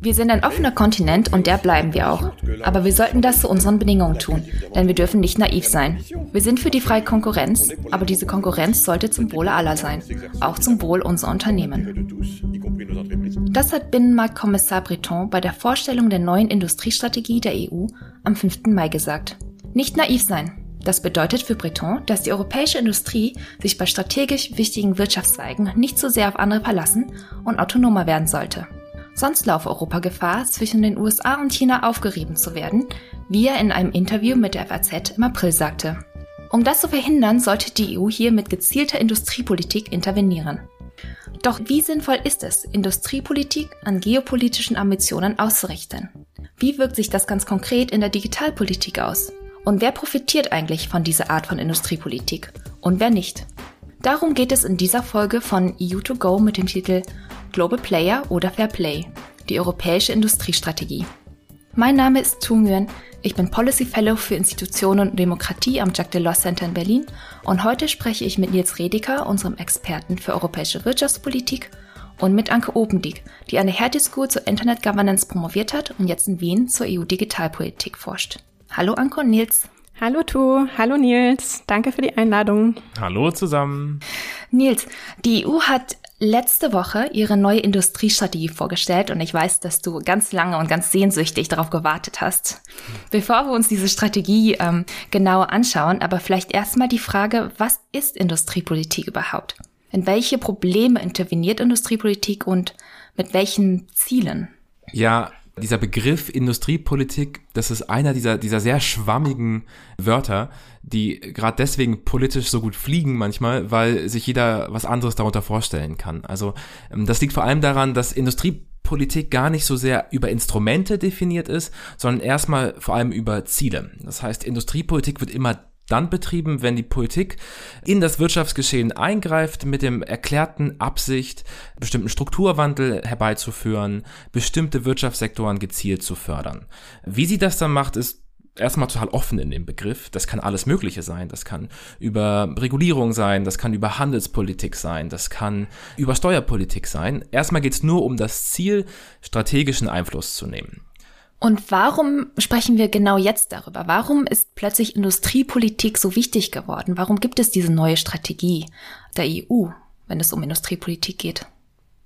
Wir sind ein offener Kontinent und der bleiben wir auch. Aber wir sollten das zu unseren Bedingungen tun, denn wir dürfen nicht naiv sein. Wir sind für die freie Konkurrenz, aber diese Konkurrenz sollte zum Wohle aller sein, auch zum Wohl unserer Unternehmen. Das hat Binnenmarktkommissar Breton bei der Vorstellung der neuen Industriestrategie der EU am 5. Mai gesagt. Nicht naiv sein, das bedeutet für Breton, dass die europäische Industrie sich bei strategisch wichtigen Wirtschaftszweigen nicht so sehr auf andere verlassen und autonomer werden sollte. Sonst laufe Europa Gefahr, zwischen den USA und China aufgerieben zu werden, wie er in einem Interview mit der FAZ im April sagte. Um das zu verhindern, sollte die EU hier mit gezielter Industriepolitik intervenieren. Doch wie sinnvoll ist es, Industriepolitik an geopolitischen Ambitionen auszurichten? Wie wirkt sich das ganz konkret in der Digitalpolitik aus? Und wer profitiert eigentlich von dieser Art von Industriepolitik und wer nicht? Darum geht es in dieser Folge von EU2Go mit dem Titel Global Player oder Fair Play, die europäische Industriestrategie. Mein Name ist Tu Nguyen, ich bin Policy Fellow für Institutionen und Demokratie am Jacques Delors Center in Berlin und heute spreche ich mit Nils Redeker, unserem Experten für europäische Wirtschaftspolitik, und mit Anke Obendiek, die an der Hertie School zur Internet Governance promoviert hat und jetzt in Wien zur EU-Digitalpolitik forscht. Hallo Anko und Nils. Hallo Tu, hallo Nils, danke für die Einladung. Hallo zusammen. Nils, die EU hat letzte Woche ihre neue Industriestrategie vorgestellt und ich weiß, dass du ganz lange und ganz sehnsüchtig darauf gewartet hast. Bevor wir uns diese Strategie ähm, genauer anschauen, aber vielleicht erstmal die Frage, was ist Industriepolitik überhaupt? In welche Probleme interveniert Industriepolitik und mit welchen Zielen? Ja, dieser Begriff Industriepolitik, das ist einer dieser, dieser sehr schwammigen Wörter, die gerade deswegen politisch so gut fliegen manchmal, weil sich jeder was anderes darunter vorstellen kann. Also ähm, das liegt vor allem daran, dass Industriepolitik gar nicht so sehr über Instrumente definiert ist, sondern erstmal vor allem über Ziele. Das heißt, Industriepolitik wird immer dann betrieben, wenn die Politik in das Wirtschaftsgeschehen eingreift mit dem erklärten Absicht, bestimmten Strukturwandel herbeizuführen, bestimmte Wirtschaftssektoren gezielt zu fördern. Wie sie das dann macht, ist erstmal total offen in dem Begriff. Das kann alles Mögliche sein. Das kann über Regulierung sein, das kann über Handelspolitik sein, das kann über Steuerpolitik sein. Erstmal geht es nur um das Ziel, strategischen Einfluss zu nehmen. Und warum sprechen wir genau jetzt darüber? Warum ist plötzlich Industriepolitik so wichtig geworden? Warum gibt es diese neue Strategie der EU, wenn es um Industriepolitik geht?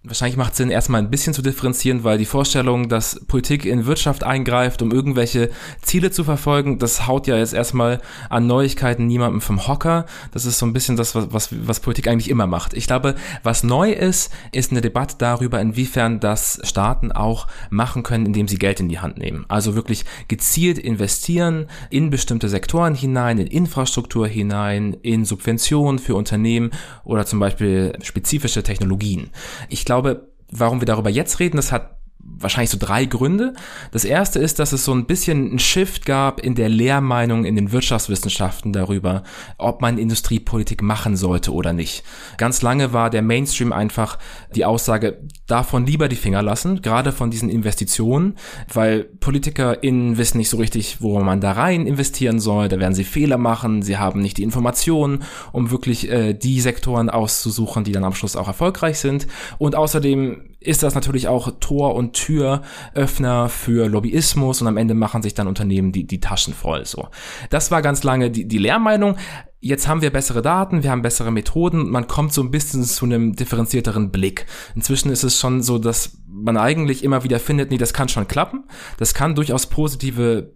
Wahrscheinlich macht es Sinn, erstmal ein bisschen zu differenzieren, weil die Vorstellung, dass Politik in Wirtschaft eingreift, um irgendwelche Ziele zu verfolgen, das haut ja jetzt erstmal an Neuigkeiten niemandem vom Hocker. Das ist so ein bisschen das, was, was, was Politik eigentlich immer macht. Ich glaube, was neu ist, ist eine Debatte darüber, inwiefern das Staaten auch machen können, indem sie Geld in die Hand nehmen. Also wirklich gezielt investieren in bestimmte Sektoren hinein, in Infrastruktur hinein, in Subventionen für Unternehmen oder zum Beispiel spezifische Technologien. Ich glaube, glaube, warum wir darüber jetzt reden, das hat wahrscheinlich so drei Gründe. Das erste ist, dass es so ein bisschen ein Shift gab in der Lehrmeinung in den Wirtschaftswissenschaften darüber, ob man Industriepolitik machen sollte oder nicht. Ganz lange war der Mainstream einfach die Aussage, davon lieber die Finger lassen, gerade von diesen Investitionen, weil PolitikerInnen wissen nicht so richtig, wo man da rein investieren soll, da werden sie Fehler machen, sie haben nicht die Informationen, um wirklich äh, die Sektoren auszusuchen, die dann am Schluss auch erfolgreich sind. Und außerdem ist das natürlich auch Tor und Türöffner für Lobbyismus und am Ende machen sich dann Unternehmen die, die Taschen voll. So, das war ganz lange die, die Lehrmeinung. Jetzt haben wir bessere Daten, wir haben bessere Methoden, man kommt so ein bisschen zu einem differenzierteren Blick. Inzwischen ist es schon so, dass man eigentlich immer wieder findet, nee, das kann schon klappen. Das kann durchaus positive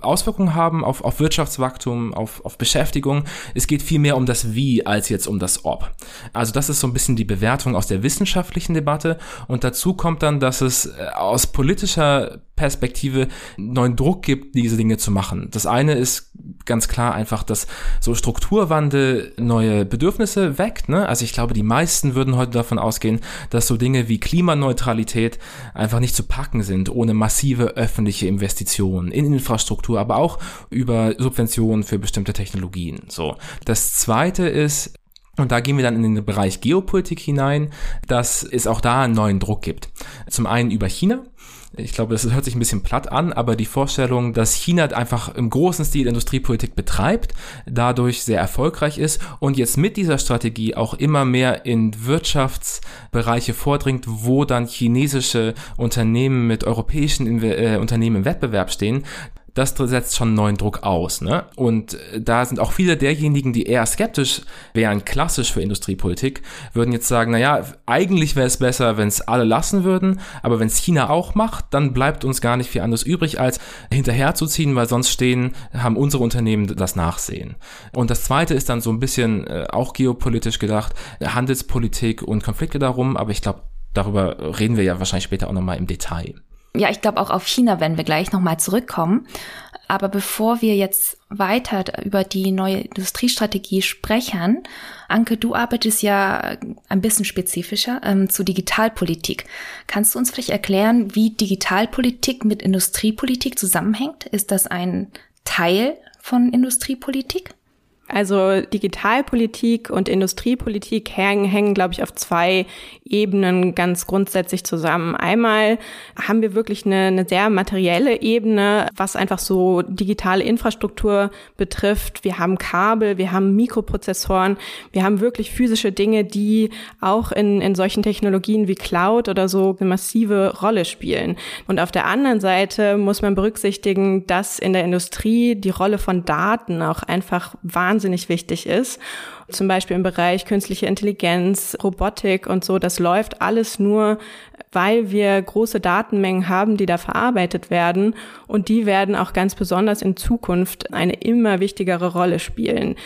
Auswirkungen haben auf, auf Wirtschaftswachstum, auf, auf Beschäftigung. Es geht viel mehr um das Wie als jetzt um das Ob. Also das ist so ein bisschen die Bewertung aus der wissenschaftlichen Debatte. Und dazu kommt dann, dass es äh, aus politischer Perspektive neuen Druck gibt, diese Dinge zu machen. Das eine ist ganz klar einfach, dass so Strukturwandel neue Bedürfnisse weckt. Ne? Also ich glaube, die meisten würden heute davon ausgehen, dass so Dinge wie Klimaneutralität einfach nicht zu packen sind, ohne massive öffentliche Investitionen in Infrastruktur, aber auch über Subventionen für bestimmte Technologien. So. Das zweite ist, Und da gehen wir dann in den Bereich Geopolitik hinein, dass es auch da einen neuen Druck gibt. Zum einen über China. Ich glaube, das hört sich ein bisschen platt an, aber die Vorstellung, dass China einfach im großen Stil Industriepolitik betreibt, dadurch sehr erfolgreich ist und jetzt mit dieser Strategie auch immer mehr in Wirtschaftsbereiche vordringt, wo dann chinesische Unternehmen mit europäischen äh, Unternehmen im Wettbewerb stehen, das setzt schon neuen Druck aus. Ne? Und äh, da sind auch viele derjenigen, die eher skeptisch wären, klassisch für Industriepolitik, würden jetzt sagen, naja, eigentlich wäre es besser, wenn es alle lassen würden, aber wenn es China auch macht, dann bleibt uns gar nicht viel anderes übrig, als hinterherzuziehen, weil sonst stehen, haben unsere Unternehmen das Nachsehen. Und das zweite ist dann so ein bisschen äh, auch geopolitisch gedacht, Handelspolitik und Konflikte darum, aber ich glaube, darüber reden wir ja wahrscheinlich später auch nochmal im Detail. Ja, ich glaube auch auf China werden wir gleich nochmal zurückkommen. Aber bevor wir jetzt weiter über die neue Industriestrategie sprechen, Anke, du arbeitest ja ein bisschen spezifischer ähm, zu Digitalpolitik. Kannst du uns vielleicht erklären, wie Digitalpolitik mit Industriepolitik zusammenhängt? Ist das ein Teil von Industriepolitik? Also Digitalpolitik und Industriepolitik hängen, hängen glaube ich, auf zwei Ebenen ganz grundsätzlich zusammen. Einmal haben wir wirklich eine, eine sehr materielle Ebene, was einfach so digitale Infrastruktur betrifft. Wir haben Kabel, wir haben Mikroprozessoren, wir haben wirklich physische Dinge, die auch in, in solchen Technologien wie Cloud oder so eine massive Rolle spielen. Und auf der anderen Seite muss man berücksichtigen, dass in der Industrie die Rolle von Daten auch einfach wahnsinnig wichtig ist zum Beispiel im Bereich künstliche Intelligenz, Robotik und so, das läuft alles nur, weil wir große Datenmengen haben, die da verarbeitet werden und die werden auch ganz besonders in Zukunft eine immer wichtigere Rolle spielen.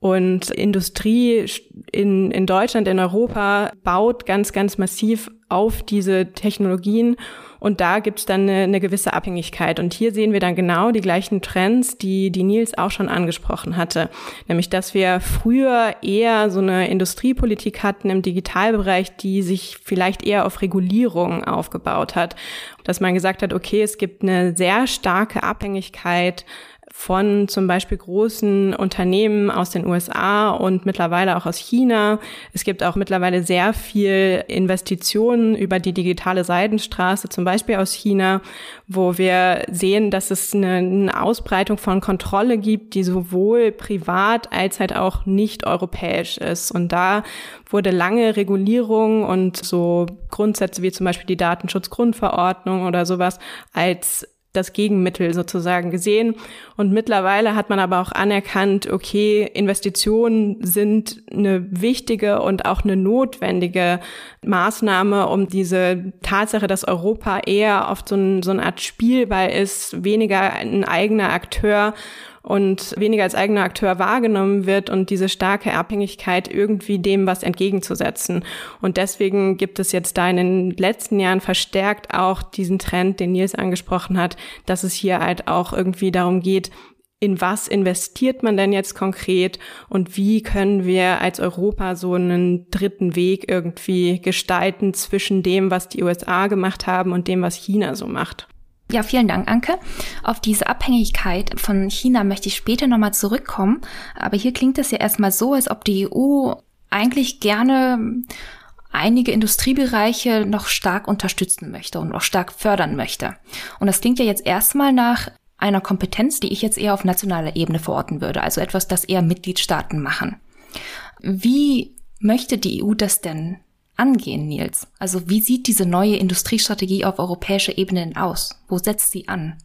Und Industrie in, in Deutschland, in Europa baut ganz, ganz massiv auf diese Technologien und da gibt es dann eine, eine gewisse Abhängigkeit. Und hier sehen wir dann genau die gleichen Trends, die, die Nils auch schon angesprochen hatte. Nämlich, dass wir früher eher so eine Industriepolitik hatten im Digitalbereich, die sich vielleicht eher auf Regulierung aufgebaut hat. Dass man gesagt hat, okay, es gibt eine sehr starke Abhängigkeit von zum Beispiel großen Unternehmen aus den USA und mittlerweile auch aus China. Es gibt auch mittlerweile sehr viel Investitionen über die digitale Seidenstraße, zum Beispiel aus China, wo wir sehen, dass es eine, eine Ausbreitung von Kontrolle gibt, die sowohl privat als halt auch nicht europäisch ist. Und da wurde lange Regulierung und so Grundsätze wie zum Beispiel die Datenschutzgrundverordnung oder sowas als das Gegenmittel sozusagen gesehen. Und mittlerweile hat man aber auch anerkannt, okay, Investitionen sind eine wichtige und auch eine notwendige Maßnahme, um diese Tatsache, dass Europa eher oft so, ein, so eine Art Spielball ist, weniger ein eigener Akteur und weniger als eigener Akteur wahrgenommen wird und diese starke Abhängigkeit irgendwie dem was entgegenzusetzen. Und deswegen gibt es jetzt da in den letzten Jahren verstärkt auch diesen Trend, den Nils angesprochen hat, dass es hier halt auch irgendwie darum geht, in was investiert man denn jetzt konkret und wie können wir als Europa so einen dritten Weg irgendwie gestalten zwischen dem, was die USA gemacht haben und dem, was China so macht. Ja, vielen Dank, Anke. Auf diese Abhängigkeit von China möchte ich später nochmal zurückkommen. Aber hier klingt es ja erstmal so, als ob die EU eigentlich gerne einige Industriebereiche noch stark unterstützen möchte und auch stark fördern möchte. Und das klingt ja jetzt erstmal nach einer Kompetenz, die ich jetzt eher auf nationaler Ebene verorten würde, also etwas, das eher Mitgliedstaaten machen. Wie möchte die EU das denn angehen, Nils? Also wie sieht diese neue Industriestrategie auf europäischer Ebene denn aus? Wo setzt sie an?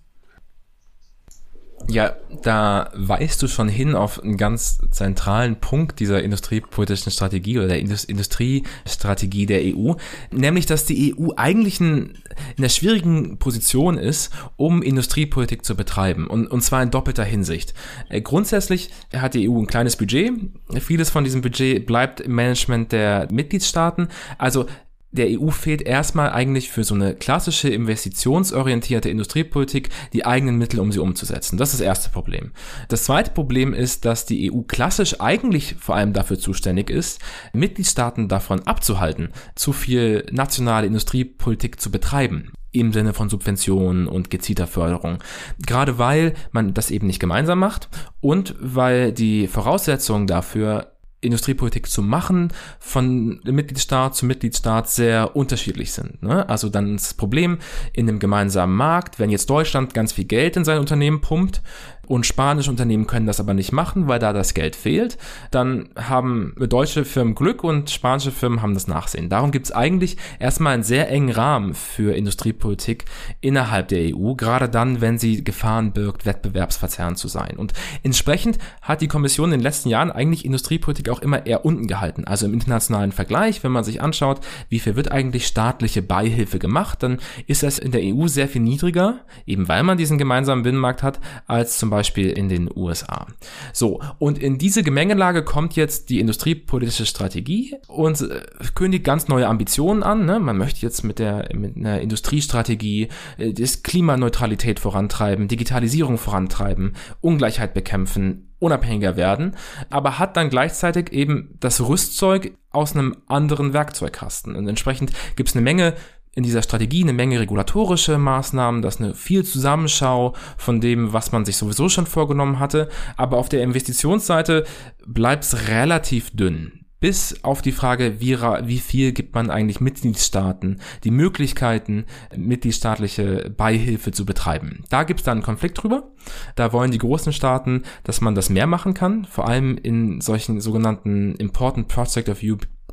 Ja, da weist du schon hin auf einen ganz zentralen Punkt dieser industriepolitischen Strategie oder der Industriestrategie der EU, nämlich dass die EU eigentlich in, in einer schwierigen Position ist, um Industriepolitik zu betreiben und, und zwar in doppelter Hinsicht. Äh, grundsätzlich hat die EU ein kleines Budget, vieles von diesem Budget bleibt im Management der Mitgliedstaaten, also der EU fehlt erstmal eigentlich für so eine klassische investitionsorientierte Industriepolitik die eigenen Mittel, um sie umzusetzen. Das ist das erste Problem. Das zweite Problem ist, dass die EU klassisch eigentlich vor allem dafür zuständig ist, Mitgliedstaaten davon abzuhalten, zu viel nationale Industriepolitik zu betreiben im Sinne von Subventionen und gezielter Förderung. Gerade weil man das eben nicht gemeinsam macht und weil die Voraussetzungen dafür Industriepolitik zu machen, von Mitgliedstaat zu Mitgliedstaat sehr unterschiedlich sind. Ne? Also dann das Problem in einem gemeinsamen Markt, wenn jetzt Deutschland ganz viel Geld in sein Unternehmen pumpt, und spanische Unternehmen können das aber nicht machen, weil da das Geld fehlt, dann haben deutsche Firmen Glück und spanische Firmen haben das Nachsehen. Darum gibt es eigentlich erstmal einen sehr engen Rahmen für Industriepolitik innerhalb der EU, gerade dann, wenn sie Gefahren birgt, wettbewerbsverzerrend zu sein. Und entsprechend hat die Kommission in den letzten Jahren eigentlich Industriepolitik auch immer eher unten gehalten. Also im internationalen Vergleich, wenn man sich anschaut, wie viel wird eigentlich staatliche Beihilfe gemacht, dann ist das in der EU sehr viel niedriger, eben weil man diesen gemeinsamen Binnenmarkt hat, als zum Beispiel in den USA. So, und in diese Gemengelage kommt jetzt die industriepolitische Strategie und äh, kündigt ganz neue Ambitionen an. Ne? Man möchte jetzt mit der mit einer Industriestrategie äh, das Klimaneutralität vorantreiben, Digitalisierung vorantreiben, Ungleichheit bekämpfen, unabhängiger werden, aber hat dann gleichzeitig eben das Rüstzeug aus einem anderen Werkzeugkasten. Und entsprechend gibt es eine Menge in dieser Strategie eine Menge regulatorische Maßnahmen, das eine viel Zusammenschau von dem, was man sich sowieso schon vorgenommen hatte. Aber auf der Investitionsseite bleibt es relativ dünn. Bis auf die Frage, wie, wie viel gibt man eigentlich Mitgliedstaaten die Möglichkeiten, mitgliedstaatliche Beihilfe zu betreiben. Da gibt es dann einen Konflikt drüber. Da wollen die großen Staaten, dass man das mehr machen kann, vor allem in solchen sogenannten Important Project of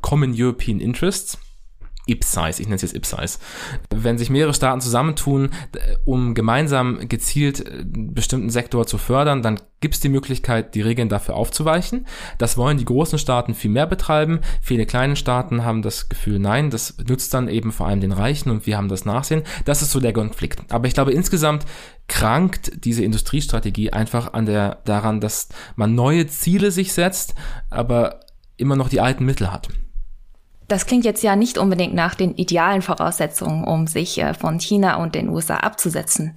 Common European Interests IPSIZE, ich nenne es jetzt IPSIZE. Wenn sich mehrere Staaten zusammentun, um gemeinsam gezielt einen bestimmten Sektor zu fördern, dann gibt es die Möglichkeit, die Regeln dafür aufzuweichen. Das wollen die großen Staaten viel mehr betreiben. Viele kleine Staaten haben das Gefühl, nein, das nützt dann eben vor allem den Reichen und wir haben das Nachsehen. Das ist so der Konflikt. Aber ich glaube, insgesamt krankt diese Industriestrategie einfach an der, daran, dass man neue Ziele sich setzt, aber immer noch die alten Mittel hat. Das klingt jetzt ja nicht unbedingt nach den idealen Voraussetzungen, um sich äh, von China und den USA abzusetzen.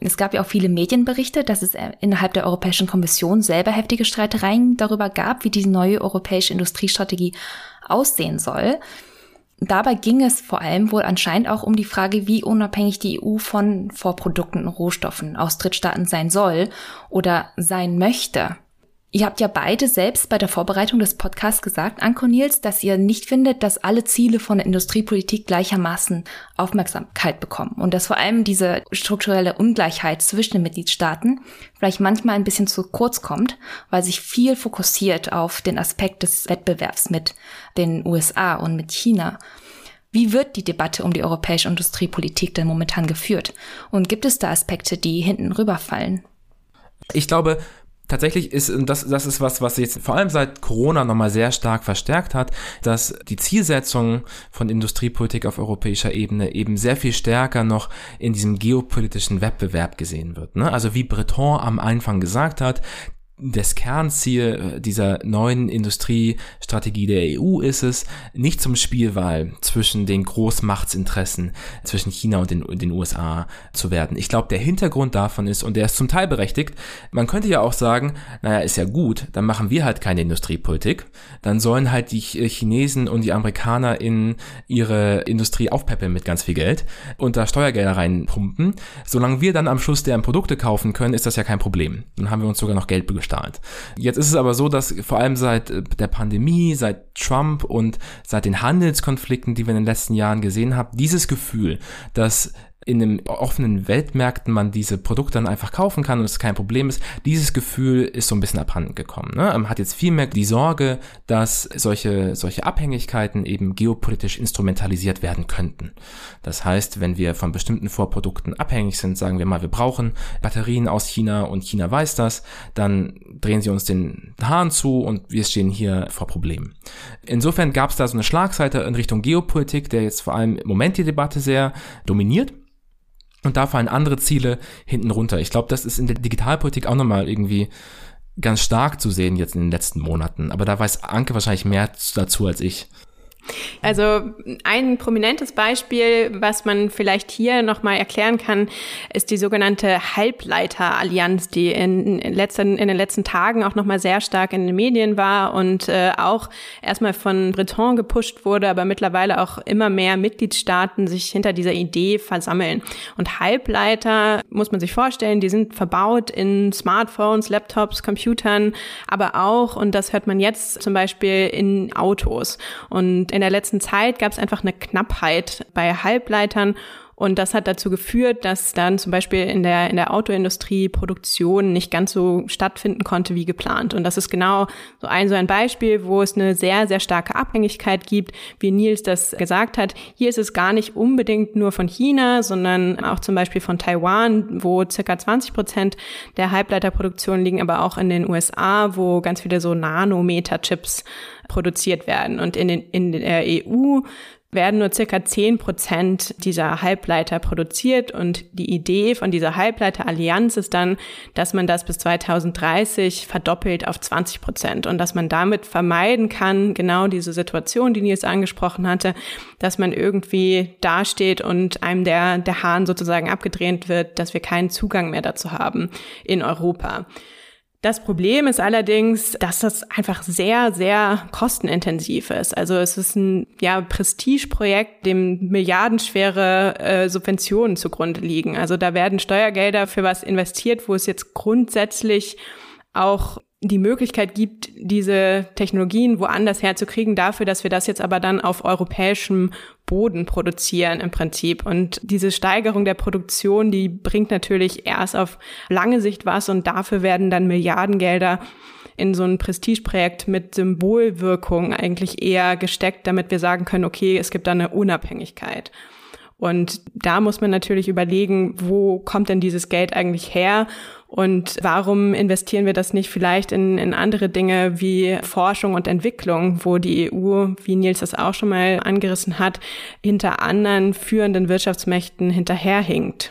Es gab ja auch viele Medienberichte, dass es äh, innerhalb der Europäischen Kommission selber heftige Streitereien darüber gab, wie diese neue europäische Industriestrategie aussehen soll. Dabei ging es vor allem wohl anscheinend auch um die Frage, wie unabhängig die EU von Vorprodukten und Rohstoffen aus Drittstaaten sein soll oder sein möchte. Ihr habt ja beide selbst bei der Vorbereitung des Podcasts gesagt, Anko Nils, dass ihr nicht findet, dass alle Ziele von der Industriepolitik gleichermaßen Aufmerksamkeit bekommen und dass vor allem diese strukturelle Ungleichheit zwischen den Mitgliedstaaten vielleicht manchmal ein bisschen zu kurz kommt, weil sich viel fokussiert auf den Aspekt des Wettbewerbs mit den USA und mit China. Wie wird die Debatte um die europäische Industriepolitik denn momentan geführt? Und gibt es da Aspekte, die hinten rüberfallen? Ich glaube, tatsächlich ist, und das, das ist was, was jetzt vor allem seit Corona nochmal sehr stark verstärkt hat, dass die Zielsetzung von Industriepolitik auf europäischer Ebene eben sehr viel stärker noch in diesem geopolitischen Wettbewerb gesehen wird. Ne? Also wie Breton am Anfang gesagt hat, das Kernziel äh, dieser neuen Industriestrategie der EU ist es, nicht zum Spielwahl zwischen den Großmachtsinteressen zwischen China und den, den USA zu werden. Ich glaube, der Hintergrund davon ist, und der ist zum Teil berechtigt, man könnte ja auch sagen, naja, ist ja gut, dann machen wir halt keine Industriepolitik, dann sollen halt die Chinesen und die Amerikaner in ihre Industrie aufpeppeln mit ganz viel Geld und da Steuergelder reinpumpen. Solange wir dann am Schluss deren Produkte kaufen können, ist das ja kein Problem. Dann haben wir uns sogar noch Geld begestaltet gestartet. Jetzt ist es aber so, dass vor allem seit äh, der Pandemie, seit Trump und seit den Handelskonflikten, die wir in den letzten Jahren gesehen haben, dieses Gefühl, dass in den offenen Weltmärkten man diese Produkte dann einfach kaufen kann und es kein Problem ist. Dieses Gefühl ist so ein bisschen abhanden gekommen. Ne? Man hat jetzt viel mehr die Sorge, dass solche, solche Abhängigkeiten eben geopolitisch instrumentalisiert werden könnten. Das heißt, wenn wir von bestimmten Vorprodukten abhängig sind, sagen wir mal, wir brauchen Batterien aus China und China weiß das, dann drehen sie uns den Hahn zu und wir stehen hier vor Problemen. Insofern gab es da so eine Schlagseite in Richtung Geopolitik, der jetzt vor allem im Moment die Debatte sehr dominiert. Und da fallen andere Ziele hinten runter. Ich glaube, das ist in der Digitalpolitik auch nochmal irgendwie ganz stark zu sehen jetzt in den letzten Monaten. Aber da weiß Anke wahrscheinlich mehr dazu als ich. Also ein prominentes Beispiel, was man vielleicht hier nochmal erklären kann, ist die sogenannte Halbleiterallianz, die in, letzten, in den letzten Tagen auch nochmal sehr stark in den Medien war und äh, auch erstmal von Breton gepusht wurde, aber mittlerweile auch immer mehr Mitgliedstaaten sich hinter dieser Idee versammeln. Und Halbleiter, muss man sich vorstellen, die sind verbaut in Smartphones, Laptops, Computern, aber auch, und das hört man jetzt zum Beispiel in Autos. Und in der letzten Zeit gab es einfach eine Knappheit bei Halbleitern und das hat dazu geführt, dass dann zum Beispiel in der, in der Autoindustrie Produktion nicht ganz so stattfinden konnte wie geplant. Und das ist genau so ein, so ein Beispiel, wo es eine sehr, sehr starke Abhängigkeit gibt, wie Nils das gesagt hat. Hier ist es gar nicht unbedingt nur von China, sondern auch zum Beispiel von Taiwan, wo circa 20 Prozent der Halbleiterproduktion liegen, aber auch in den USA, wo ganz viele so Nanometer-Chips produziert werden. Und in, den, in der EU werden nur circa zehn Prozent dieser Halbleiter produziert und die Idee von dieser Halbleiterallianz ist dann, dass man das bis 2030 verdoppelt auf 20 Prozent und dass man damit vermeiden kann, genau diese Situation, die Nils angesprochen hatte, dass man irgendwie dasteht und einem der, der Hahn sozusagen abgedreht wird, dass wir keinen Zugang mehr dazu haben in Europa. Das Problem ist allerdings, dass das einfach sehr, sehr kostenintensiv ist. Also es ist ein ja, Prestigeprojekt, dem milliardenschwere äh, Subventionen zugrunde liegen. Also da werden Steuergelder für was investiert, wo es jetzt grundsätzlich auch die Möglichkeit gibt, diese Technologien woanders herzukriegen, dafür, dass wir das jetzt aber dann auf europäischem Boden produzieren im Prinzip. Und diese Steigerung der Produktion, die bringt natürlich erst auf lange Sicht was und dafür werden dann Milliardengelder in so ein Prestigeprojekt mit Symbolwirkung eigentlich eher gesteckt, damit wir sagen können, okay, es gibt da eine Unabhängigkeit. Und da muss man natürlich überlegen, wo kommt denn dieses Geld eigentlich her und warum investieren wir das nicht vielleicht in, in andere Dinge wie Forschung und Entwicklung, wo die EU, wie Nils das auch schon mal angerissen hat, hinter anderen führenden Wirtschaftsmächten hinterherhinkt?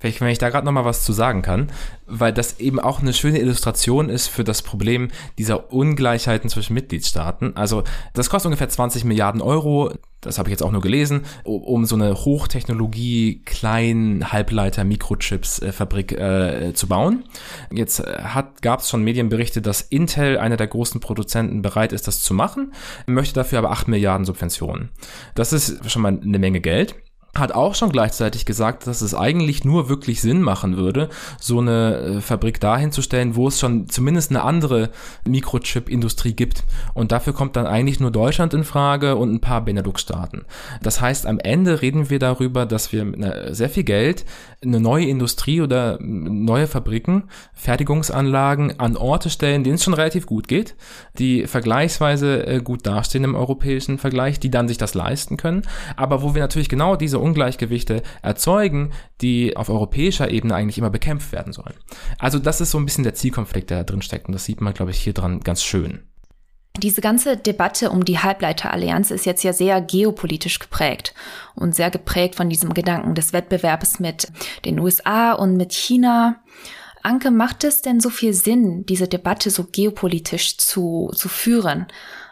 Vielleicht, wenn ich da gerade noch mal was zu sagen kann, weil das eben auch eine schöne Illustration ist für das Problem dieser Ungleichheiten zwischen Mitgliedstaaten. Also das kostet ungefähr 20 Milliarden Euro, das habe ich jetzt auch nur gelesen, um so eine Hochtechnologie kleinen Halbleiter Mikrochips äh, äh, zu bauen. Jetzt äh, gab es schon Medienberichte, dass Intel einer der großen Produzenten bereit ist, das zu machen, möchte dafür aber 8 Milliarden Subventionen. Das ist schon mal eine Menge Geld hat auch schon gleichzeitig gesagt, dass es eigentlich nur wirklich Sinn machen würde, so eine äh, Fabrik dahin zu stellen, wo es schon zumindest eine andere Mikrochip-Industrie gibt. Und dafür kommt dann eigentlich nur Deutschland in Frage und ein paar Benelux-Staaten. Das heißt, am Ende reden wir darüber, dass wir mit sehr viel Geld eine neue Industrie oder neue Fabriken, Fertigungsanlagen an Orte stellen, denen es schon relativ gut geht, die vergleichsweise äh, gut dastehen im europäischen Vergleich, die dann sich das leisten können, aber wo wir natürlich genau diese Ungleichgewichte erzeugen, die auf europäischer Ebene eigentlich immer bekämpft werden sollen. Also das ist so ein bisschen der Zielkonflikt, der da drin steckt und das sieht man, glaube ich, hier dran ganz schön. Diese ganze Debatte um die Halbleiterallianz ist jetzt ja sehr geopolitisch geprägt und sehr geprägt von diesem Gedanken des Wettbewerbs mit den USA und mit China. Anke, macht es denn so viel Sinn, diese Debatte so geopolitisch zu, zu führen?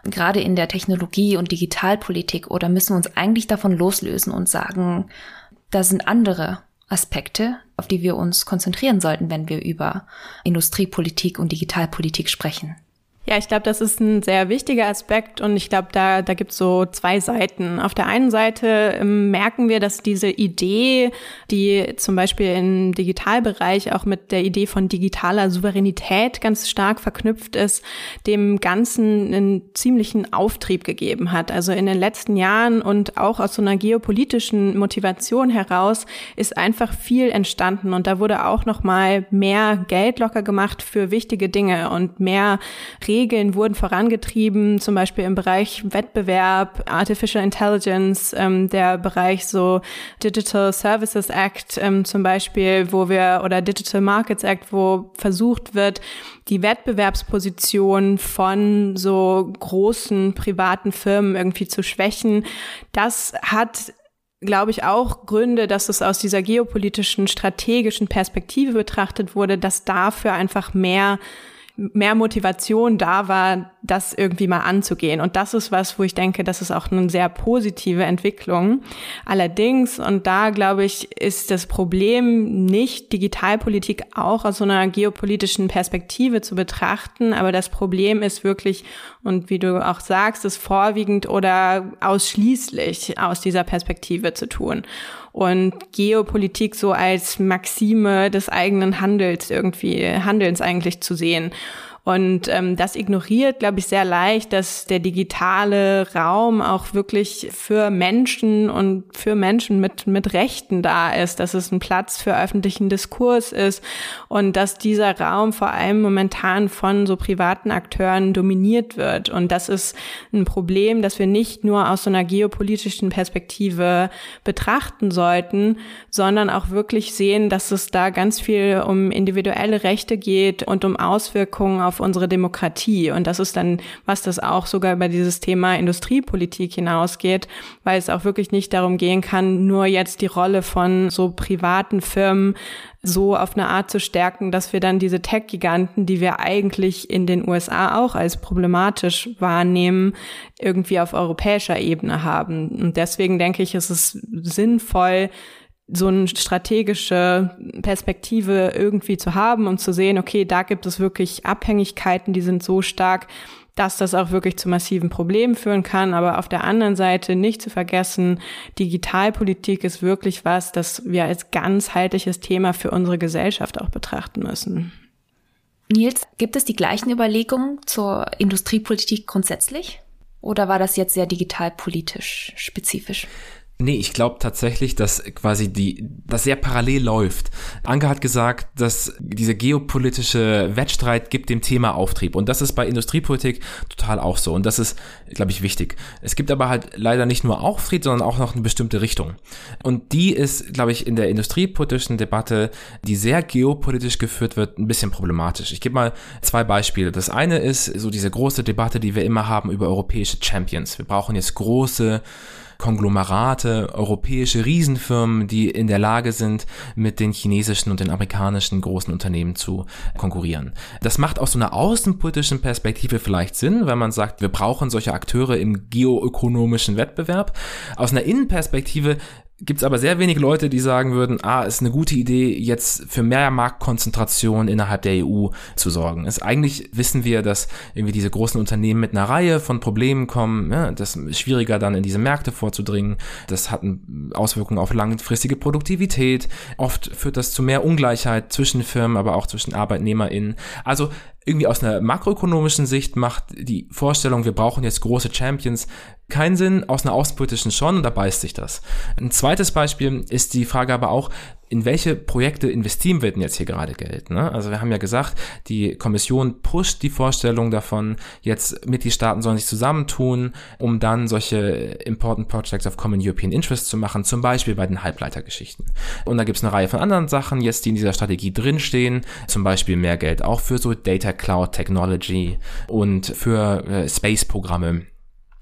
gerade in der Technologie- und Digitalpolitik, oder müssen wir uns eigentlich davon loslösen und sagen, da sind andere Aspekte, auf die wir uns konzentrieren sollten, wenn wir über Industriepolitik und Digitalpolitik sprechen? Ja, ich glaube, das ist ein sehr wichtiger Aspekt und ich glaube, da, da gibt es so zwei Seiten. Auf der einen Seite ähm, merken wir, dass diese Idee, die zum Beispiel im Digitalbereich auch mit der Idee von digitaler Souveränität ganz stark verknüpft ist, dem Ganzen einen ziemlichen Auftrieb gegeben hat. Also in den letzten Jahren und auch aus so einer geopolitischen Motivation heraus ist einfach viel entstanden und da wurde auch noch mal mehr Geld locker gemacht für wichtige Dinge und mehr Regeln Regeln wurden vorangetrieben, zum Beispiel im Bereich Wettbewerb, Artificial Intelligence, ähm, der Bereich so Digital Services Act ähm, zum Beispiel, wo wir, oder Digital Markets Act, wo versucht wird, die Wettbewerbsposition von so großen privaten Firmen irgendwie zu schwächen. Das hat glaube ich, auch Gründe, dass es aus dieser geopolitischen, strategischen Perspektive betrachtet wurde, dass dafür einfach mehr mehr Motivation da war, das irgendwie mal anzugehen. Und das ist was, wo ich denke, das ist auch eine sehr positive Entwicklung. Allerdings, und da glaube ich, ist das Problem nicht, Digitalpolitik auch aus so einer geopolitischen Perspektive zu betrachten, aber das Problem ist wirklich, und wie du auch sagst, es vorwiegend oder ausschließlich aus dieser Perspektive zu tun und Geopolitik so als Maxime des eigenen Handels irgendwie, Handelns eigentlich zu sehen. Und ähm, das ignoriert, glaube ich, sehr leicht, dass der digitale Raum auch wirklich für Menschen und für Menschen mit, mit Rechten da ist, dass es ein Platz für öffentlichen Diskurs ist und dass dieser Raum vor allem momentan von so privaten Akteuren dominiert wird. Und das ist ein Problem, das wir nicht nur aus so einer geopolitischen Perspektive betrachten sollten, sondern auch wirklich sehen, dass es da ganz viel um individuelle Rechte geht und um Auswirkungen auf unsere Demokratie. Und das ist dann, was das auch sogar über dieses Thema Industriepolitik hinausgeht, weil es auch wirklich nicht darum gehen kann, nur jetzt die Rolle von so privaten Firmen so auf eine Art zu stärken, dass wir dann diese Tech-Giganten, die wir eigentlich in den USA auch als problematisch wahrnehmen, irgendwie auf europäischer Ebene haben. Und deswegen denke ich, ist es sinnvoll, so eine strategische Perspektive irgendwie zu haben und zu sehen, okay, da gibt es wirklich Abhängigkeiten, die sind so stark, dass das auch wirklich zu massiven Problemen führen kann. Aber auf der anderen Seite nicht zu vergessen, Digitalpolitik ist wirklich was, das wir als ganzheitliches Thema für unsere Gesellschaft auch betrachten müssen. Nils, gibt es die gleichen Überlegungen zur Industriepolitik grundsätzlich? Oder war das jetzt sehr digitalpolitisch spezifisch? Nee, ich glaube tatsächlich, dass quasi die, das sehr parallel läuft. Anke hat gesagt, dass diese geopolitische Wettstreit gibt dem Thema Auftrieb. Und das ist bei Industriepolitik total auch so. Und das ist, glaube ich, wichtig. Es gibt aber halt leider nicht nur Auftrieb, sondern auch noch eine bestimmte Richtung. Und die ist, glaube ich, in der industriepolitischen Debatte, die sehr geopolitisch geführt wird, ein bisschen problematisch. Ich gebe mal zwei Beispiele. Das eine ist so diese große Debatte, die wir immer haben über europäische Champions. Wir brauchen jetzt große Konglomerate, europäische Riesenfirmen, die in der Lage sind, mit den chinesischen und den amerikanischen großen Unternehmen zu konkurrieren. Das macht aus so einer außenpolitischen Perspektive vielleicht Sinn, wenn man sagt, wir brauchen solche Akteure im geoökonomischen Wettbewerb. Aus einer Innenperspektive gibt es aber sehr wenige Leute, die sagen würden, ah, ist eine gute Idee, jetzt für mehr Marktkonzentration innerhalb der EU zu sorgen. Ist eigentlich wissen wir, dass irgendwie diese großen Unternehmen mit einer Reihe von Problemen kommen, ja, das ist schwieriger dann in diese Märkte vorzudringen. Das hat Auswirkungen auf langfristige Produktivität. Oft führt das zu mehr Ungleichheit zwischen Firmen, aber auch zwischen ArbeitnehmerInnen. Also irgendwie aus einer makroökonomischen Sicht macht die Vorstellung, wir brauchen jetzt große Champions, keinen Sinn, aus einer außenpolitischen schon, und da beißt sich das. Ein zweites Beispiel ist die Frage aber auch, in welche Projekte investieren wir denn jetzt hier gerade Geld? Ne? Also wir haben ja gesagt, die Kommission pusht die Vorstellung davon, jetzt Mitgliedstaaten sollen sich zusammentun, um dann solche Important Projects of Common European Interest zu machen, zum Beispiel bei den Halbleitergeschichten. Und da gibt es eine Reihe von anderen Sachen jetzt, die in dieser Strategie drinstehen, zum Beispiel mehr Geld auch für so Data Cloud Technology und für äh, Space-Programme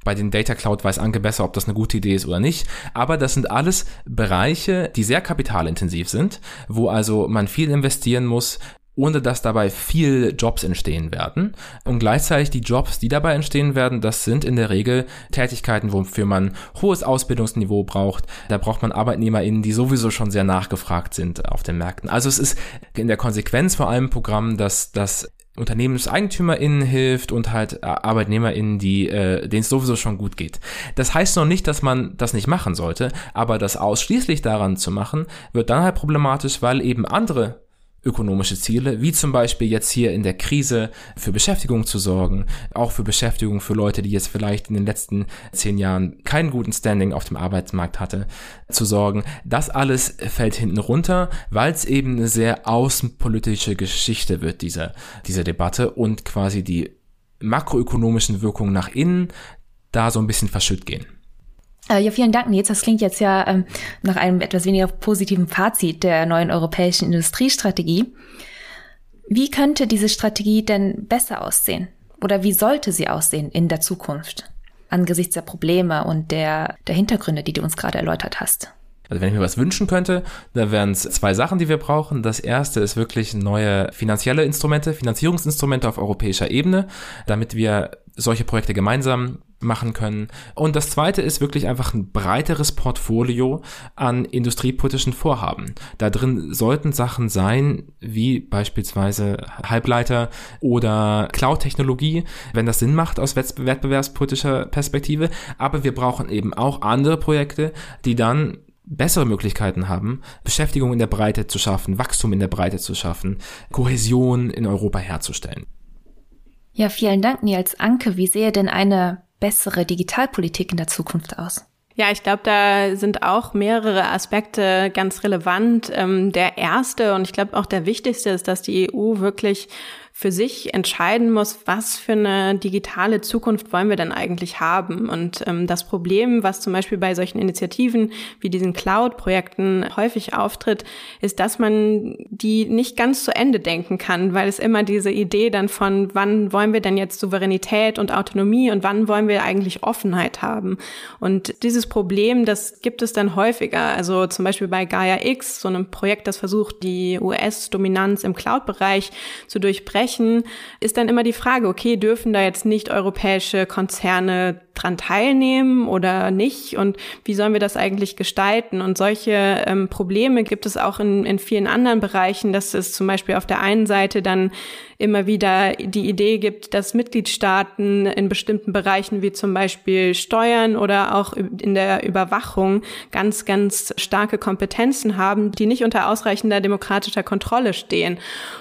bei den Data Cloud weiß Anke besser, ob das eine gute Idee ist oder nicht. Aber das sind alles Bereiche, die sehr kapitalintensiv sind, wo also man viel investieren muss, ohne dass dabei viel Jobs entstehen werden. Und gleichzeitig die Jobs, die dabei entstehen werden, das sind in der Regel Tätigkeiten, wofür man hohes Ausbildungsniveau braucht. Da braucht man ArbeitnehmerInnen, die sowieso schon sehr nachgefragt sind auf den Märkten. Also es ist in der Konsequenz vor allem Programm, das das UnternehmenseigentümerInnen hilft und halt äh, ArbeitnehmerInnen, die, äh, denen es sowieso schon gut geht. Das heißt noch nicht, dass man das nicht machen sollte, aber das ausschließlich daran zu machen, wird dann halt problematisch, weil eben andere ökonomische Ziele, wie zum Beispiel jetzt hier in der Krise für Beschäftigung zu sorgen, auch für Beschäftigung für Leute, die jetzt vielleicht in den letzten zehn Jahren keinen guten Standing auf dem Arbeitsmarkt hatte, zu sorgen. Das alles fällt hinten runter, weil es eben eine sehr außenpolitische Geschichte wird, diese, diese Debatte und quasi die makroökonomischen Wirkungen nach innen da so ein bisschen verschütt gehen. Äh, ja, vielen Dank, Nils. Das klingt jetzt ja ähm, nach einem etwas weniger positiven Fazit der neuen europäischen Industriestrategie. Wie könnte diese Strategie denn besser aussehen? Oder wie sollte sie aussehen in der Zukunft? Angesichts der Probleme und der, der Hintergründe, die du uns gerade erläutert hast. Also wenn ich mir was wünschen könnte, da wären es zwei Sachen, die wir brauchen. Das erste ist wirklich neue finanzielle Instrumente, Finanzierungsinstrumente auf europäischer Ebene, damit wir solche Projekte gemeinsam machen können. Und das zweite ist wirklich einfach ein breiteres Portfolio an industriepolitischen Vorhaben. Da drin sollten Sachen sein, wie beispielsweise Halbleiter oder Cloud-Technologie, wenn das Sinn macht aus wettbewerbspolitischer Perspektive. Aber wir brauchen eben auch andere Projekte, die dann bessere Möglichkeiten haben, Beschäftigung in der Breite zu schaffen, Wachstum in der Breite zu schaffen, Kohäsion in Europa herzustellen. Ja, vielen Dank, Nils Anke. Wie sehe denn eine bessere Digitalpolitik in der Zukunft aus? Ja, ich glaube, da sind auch mehrere Aspekte ganz relevant. Ähm, der erste und ich glaube auch der wichtigste ist, dass die EU wirklich für sich entscheiden muss, was für eine digitale Zukunft wollen wir denn eigentlich haben. Und ähm, das Problem, was zum Beispiel bei solchen Initiativen wie diesen Cloud-Projekten häufig auftritt, ist, dass man die nicht ganz zu Ende denken kann, weil es immer diese Idee dann von, wann wollen wir denn jetzt Souveränität und Autonomie und wann wollen wir eigentlich Offenheit haben. Und dieses Problem, das gibt es dann häufiger. Also zum Beispiel bei Gaia X, so einem Projekt, das versucht, die US-Dominanz im Cloud-Bereich zu durchbrechen sprechen, ist dann immer die Frage, okay, dürfen da jetzt nicht europäische Konzerne dran teilnehmen oder nicht? Und wie sollen wir das eigentlich gestalten? Und solche ähm, Probleme gibt es auch in, in vielen anderen Bereichen, dass es zum Beispiel auf der einen Seite dann immer wieder die Idee gibt, dass Mitgliedstaaten in bestimmten Bereichen wie zum Beispiel Steuern oder auch in der Überwachung ganz, ganz starke Kompetenzen haben, die nicht unter ausreichender demokratischer Kontrolle stehen.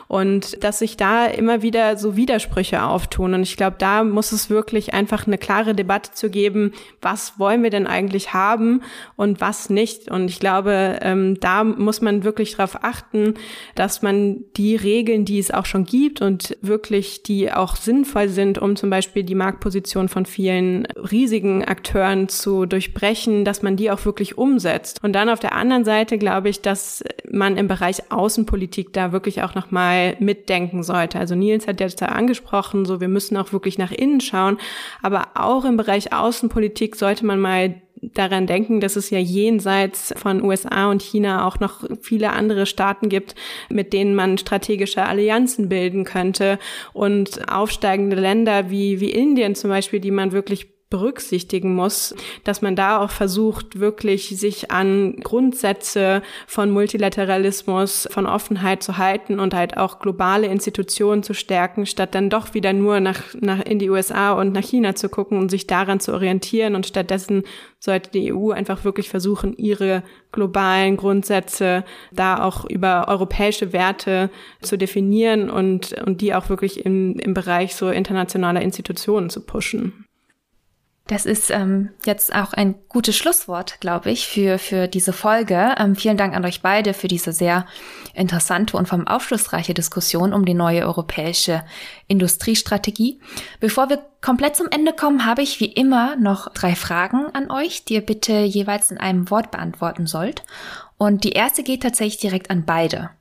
Und dass sich da immer wieder so Widersprüche auftun. Und ich glaube, da muss es wirklich einfach eine klare Debatte Debatte zu geben, was wollen wir denn eigentlich haben und was nicht. Und ich glaube, ähm, da muss man wirklich darauf achten, dass man die Regeln, die es auch schon gibt und wirklich die auch sinnvoll sind, um zum Beispiel die Marktposition von vielen riesigen Akteuren zu durchbrechen, dass man die auch wirklich umsetzt. Und dann auf der anderen Seite glaube ich, dass man im Bereich Außenpolitik da wirklich auch nochmal mitdenken sollte. Also Nils hat jetzt da angesprochen, so wir müssen auch wirklich nach innen schauen, aber auch im Bereich Bereich Außenpolitik sollte man mal daran denken, dass es ja jenseits von USA und China auch noch viele andere Staaten gibt, mit denen man strategische Allianzen bilden könnte. Und aufsteigende Länder wie, wie Indien zum Beispiel, die man wirklich berücksichtigen muss, dass man da auch versucht, wirklich sich an Grundsätze von Multilateralismus, von Offenheit zu halten und halt auch globale Institutionen zu stärken, statt dann doch wieder nur nach, nach in die USA und nach China zu gucken und sich daran zu orientieren. Und stattdessen sollte die EU einfach wirklich versuchen, ihre globalen Grundsätze da auch über europäische Werte zu definieren und, und die auch wirklich im, im Bereich so internationaler Institutionen zu pushen. Das ist ähm, jetzt auch ein gutes Schlusswort, glaube ich, für, für diese Folge. Ähm, vielen Dank an euch beide für diese sehr interessante und vom aufschlussreiche Diskussion um die neue europäische Industriestrategie. Bevor wir komplett zum Ende kommen, habe ich wie immer noch drei Fragen an euch, die ihr bitte jeweils in einem Wort beantworten sollt. Und die erste geht tatsächlich direkt an beide.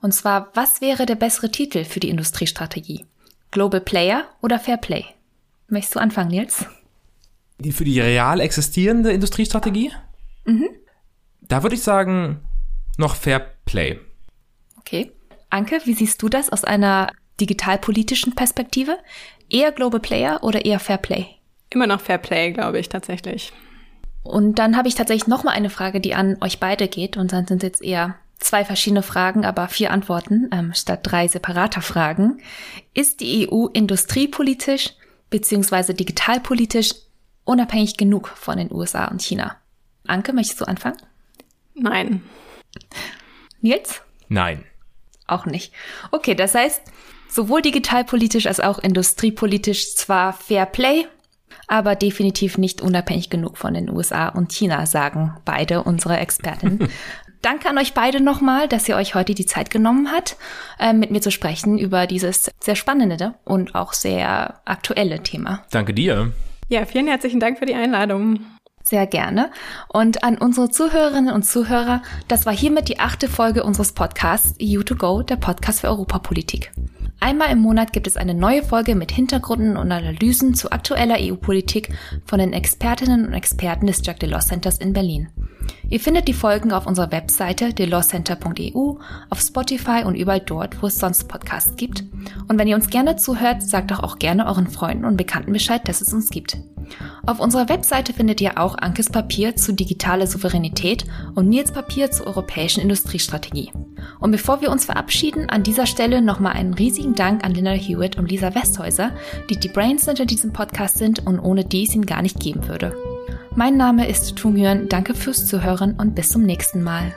Und zwar, was wäre der bessere Titel für die Industriestrategie? Global Player oder Fair Play? Möchtest du anfangen, Nils? Die für die real existierende Industriestrategie? Mhm. Da würde ich sagen, noch Fair Play. Okay. Anke, wie siehst du das aus einer digitalpolitischen Perspektive? Eher Global Player oder eher Fair Play? Immer noch Fair Play, glaube ich, tatsächlich. Und dann habe ich tatsächlich noch mal eine Frage, die an euch beide geht. Und dann sind jetzt eher zwei verschiedene Fragen, aber vier Antworten ähm, statt drei separater Fragen. Ist die EU industriepolitisch beziehungsweise digitalpolitisch unabhängig genug von den USA und China. Anke, möchtest du anfangen? Nein. Nils? Nein. Auch nicht. Okay, das heißt, sowohl digitalpolitisch als auch industriepolitisch zwar Fair Play, aber definitiv nicht unabhängig genug von den USA und China, sagen beide unsere Expertinnen. Danke an euch beide nochmal, dass ihr euch heute die Zeit genommen habt, äh, mit mir zu sprechen über dieses sehr spannende und auch sehr aktuelle Thema. Danke dir. Ja, vielen herzlichen Dank für die Einladung. Sehr gerne. Und an unsere Zuhörerinnen und Zuhörer, das war hiermit die achte Folge unseres Podcasts EU2Go, der Podcast für Europapolitik. Einmal im Monat gibt es eine neue Folge mit Hintergründen und Analysen zu aktueller EU-Politik von den Expertinnen und Experten des Jacques Delors Centers in Berlin. Ihr findet die Folgen auf unserer Webseite delawcenter.eu, auf Spotify und überall dort, wo es sonst Podcasts gibt. Und wenn ihr uns gerne zuhört, sagt doch auch gerne euren Freunden und Bekannten Bescheid, dass es uns gibt. Auf unserer Webseite findet ihr auch Ankes Papier zu digitaler Souveränität und Nils Papier zur europäischen Industriestrategie. Und bevor wir uns verabschieden, an dieser Stelle nochmal einen riesigen Dank an Linda Hewitt und Lisa Westhäuser, die die Brains hinter diesem Podcast sind und ohne die es ihn gar nicht geben würde. Mein Name ist Tung Yuan, danke fürs Zuhören und bis zum nächsten Mal.